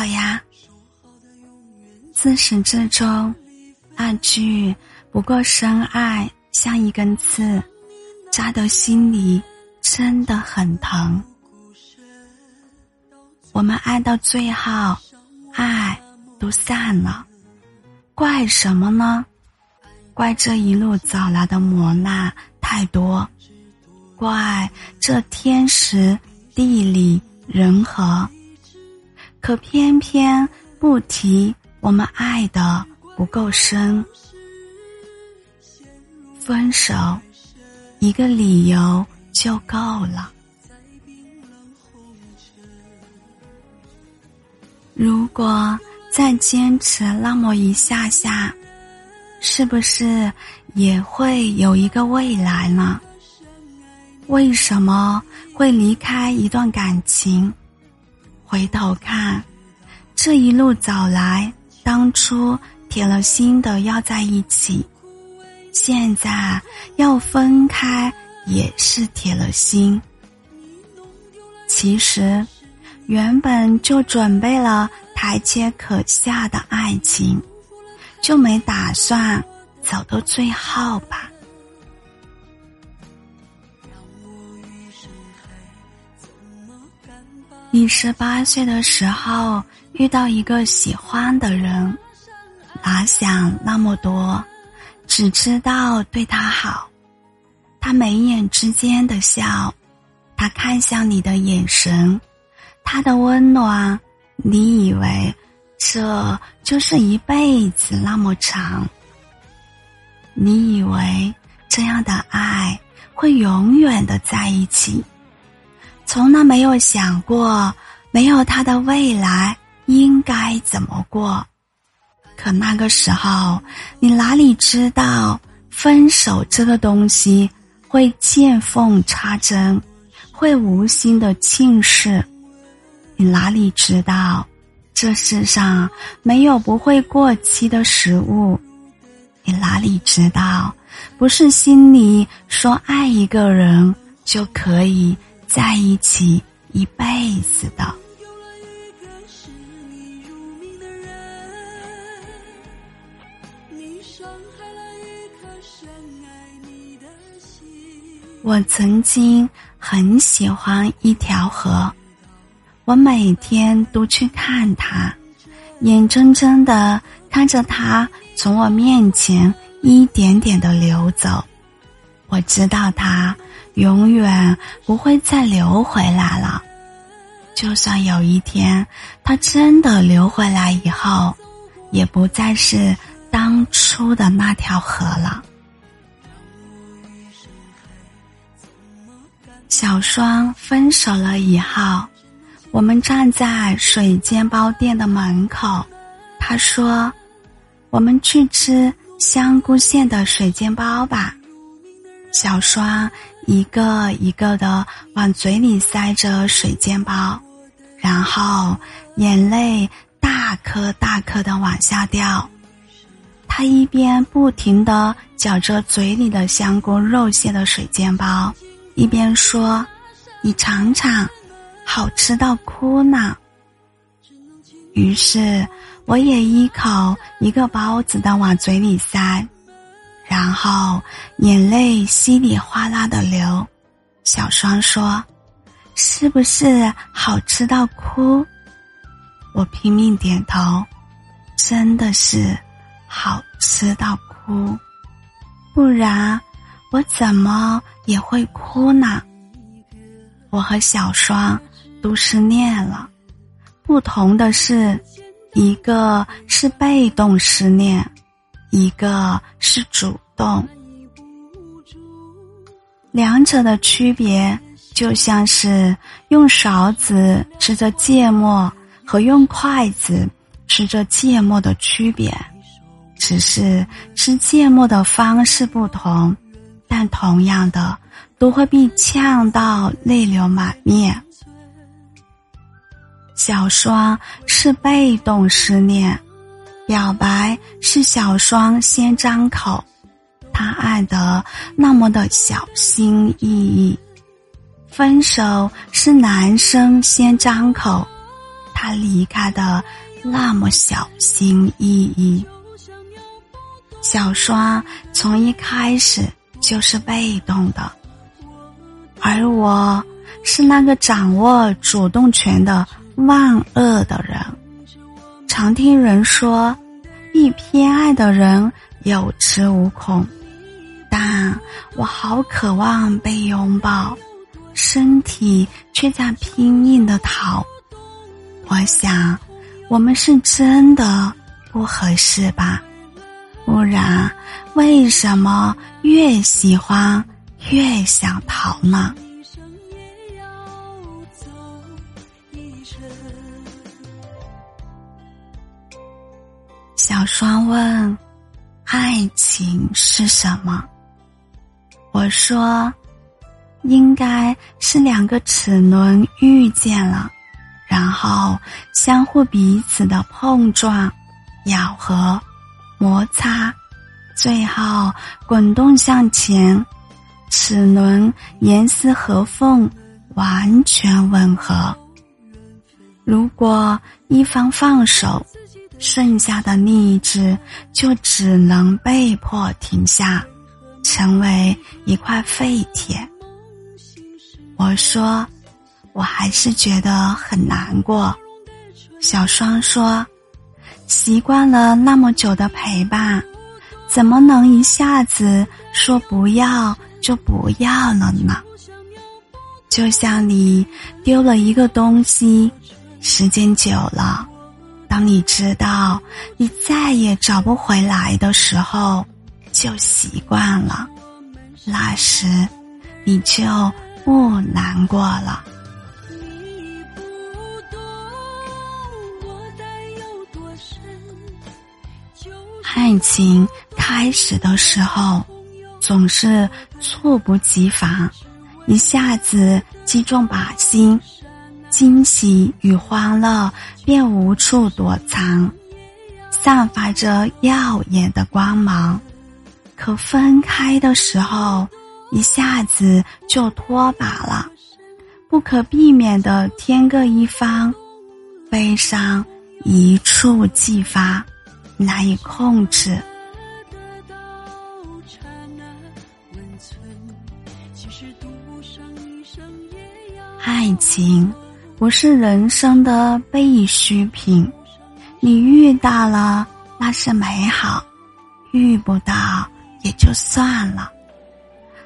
好呀。自始至终，那句不过深爱像一根刺，扎得心里真的很疼。我们爱到最后，爱都散了，怪什么呢？怪这一路走来的磨难太多，怪这天时地利人和。可偏偏不提我们爱的不够深，分手一个理由就够了。如果再坚持那么一下下，是不是也会有一个未来呢？为什么会离开一段感情？回头看，这一路走来，当初铁了心的要在一起，现在要分开也是铁了心。其实，原本就准备了台阶可下的爱情，就没打算走到最后吧。你十八岁的时候遇到一个喜欢的人，哪想那么多，只知道对他好。他眉眼之间的笑，他看向你的眼神，他的温暖，你以为这就是一辈子那么长？你以为这样的爱会永远的在一起？从来没有想过，没有他的未来应该怎么过。可那个时候，你哪里知道分手这个东西会见缝插针，会无心的轻视？你哪里知道，这世上没有不会过期的食物？你哪里知道，不是心里说爱一个人就可以？在一起一辈子的。我曾经很喜欢一条河，我每天都去看它，眼睁睁的看着它从我面前一点点的流走。我知道它。永远不会再流回来了。就算有一天他真的流回来以后，也不再是当初的那条河了。小双分手了以后，我们站在水煎包店的门口，他说：“我们去吃香菇馅的水煎包吧。”小双一个一个的往嘴里塞着水煎包，然后眼泪大颗大颗的往下掉。他一边不停的嚼着嘴里的香菇肉馅的水煎包，一边说：“你尝尝，好吃到哭呢。”于是我也一口一个包子的往嘴里塞。然后眼泪稀里哗啦的流，小双说：“是不是好吃到哭？”我拼命点头，真的是好吃到哭，不然我怎么也会哭呢？我和小双都失恋了，不同的是，一个是被动失恋。一个是主动，两者的区别就像是用勺子吃着芥末和用筷子吃着芥末的区别，只是吃芥末的方式不同，但同样的都会被呛到泪流满面。小双是被动失恋。表白是小双先张口，他爱得那么的小心翼翼；分手是男生先张口，他离开的那么小心翼翼。小双从一开始就是被动的，而我是那个掌握主动权的万恶的人。常听人说，一偏爱的人有恃无恐，但我好渴望被拥抱，身体却在拼命的逃。我想，我们是真的不合适吧？不然，为什么越喜欢越想逃呢？小双问：“爱情是什么？”我说：“应该是两个齿轮遇见了。”然后相互彼此的碰撞、咬合、摩擦，最后滚动向前，齿轮严丝合缝，完全吻合。如果一方放手，剩下的另一只就只能被迫停下，成为一块废铁。我说。我还是觉得很难过。小双说：“习惯了那么久的陪伴，怎么能一下子说不要就不要了呢？就像你丢了一个东西，时间久了，当你知道你再也找不回来的时候，就习惯了，那时你就不难过了。”爱情开始的时候，总是猝不及防，一下子击中靶心，惊喜与欢乐便无处躲藏，散发着耀眼的光芒。可分开的时候，一下子就脱靶了，不可避免的天各一方，悲伤一触即发。难以控制。爱情不是人生的必需品，你遇到了那是美好，遇不到也就算了。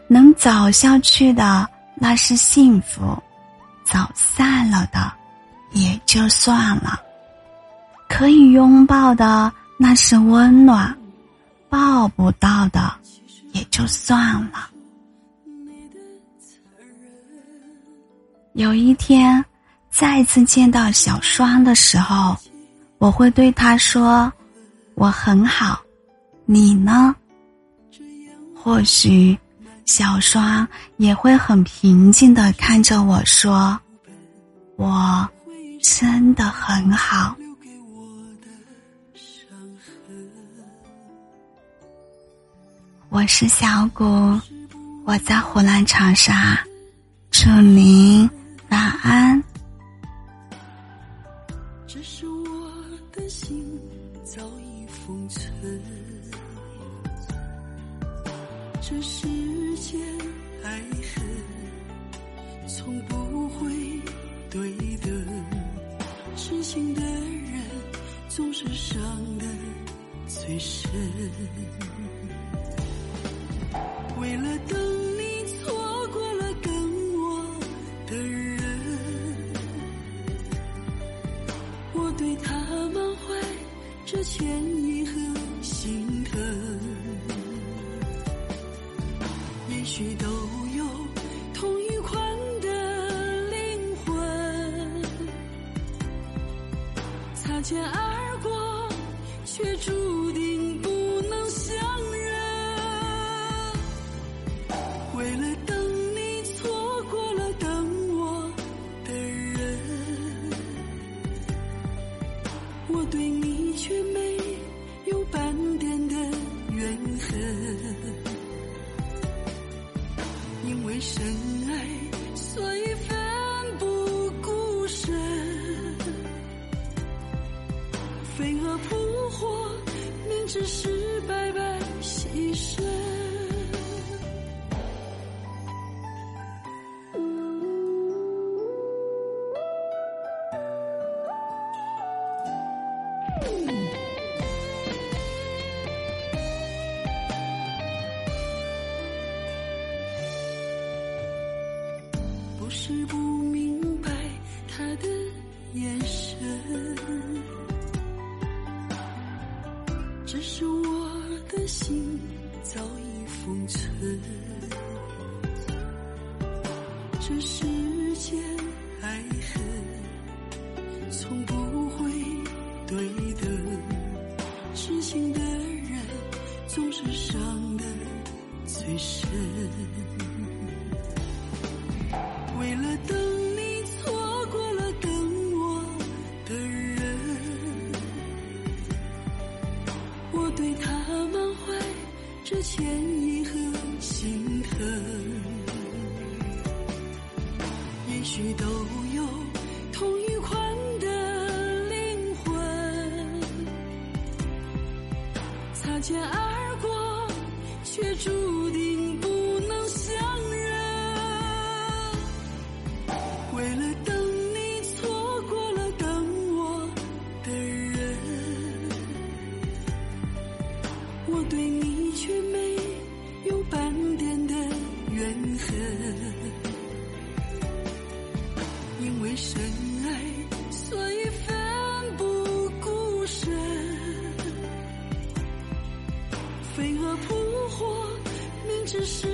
能走下去的那是幸福，走散了的也就算了。可以拥抱的。那是温暖，抱不到的也就算了。有一天，再次见到小双的时候，我会对他说：“我很好，你呢？”或许，小双也会很平静的看着我说：“我真的很好。”我是小谷，我在湖南长沙，祝您晚安。已封存，这世间爱恨从不会对等，痴心的人总是伤得最深。为了等着歉意和飞蛾扑火，明知是白白牺牲。不是不明白他的眼神，只是我的心早已封存。这世间爱恨从不会对等，痴情的人总是伤得最深。肩而过，却注定不能相认。为了等你，错过了等我的人，我对你却没有半点的怨恨。因为深只是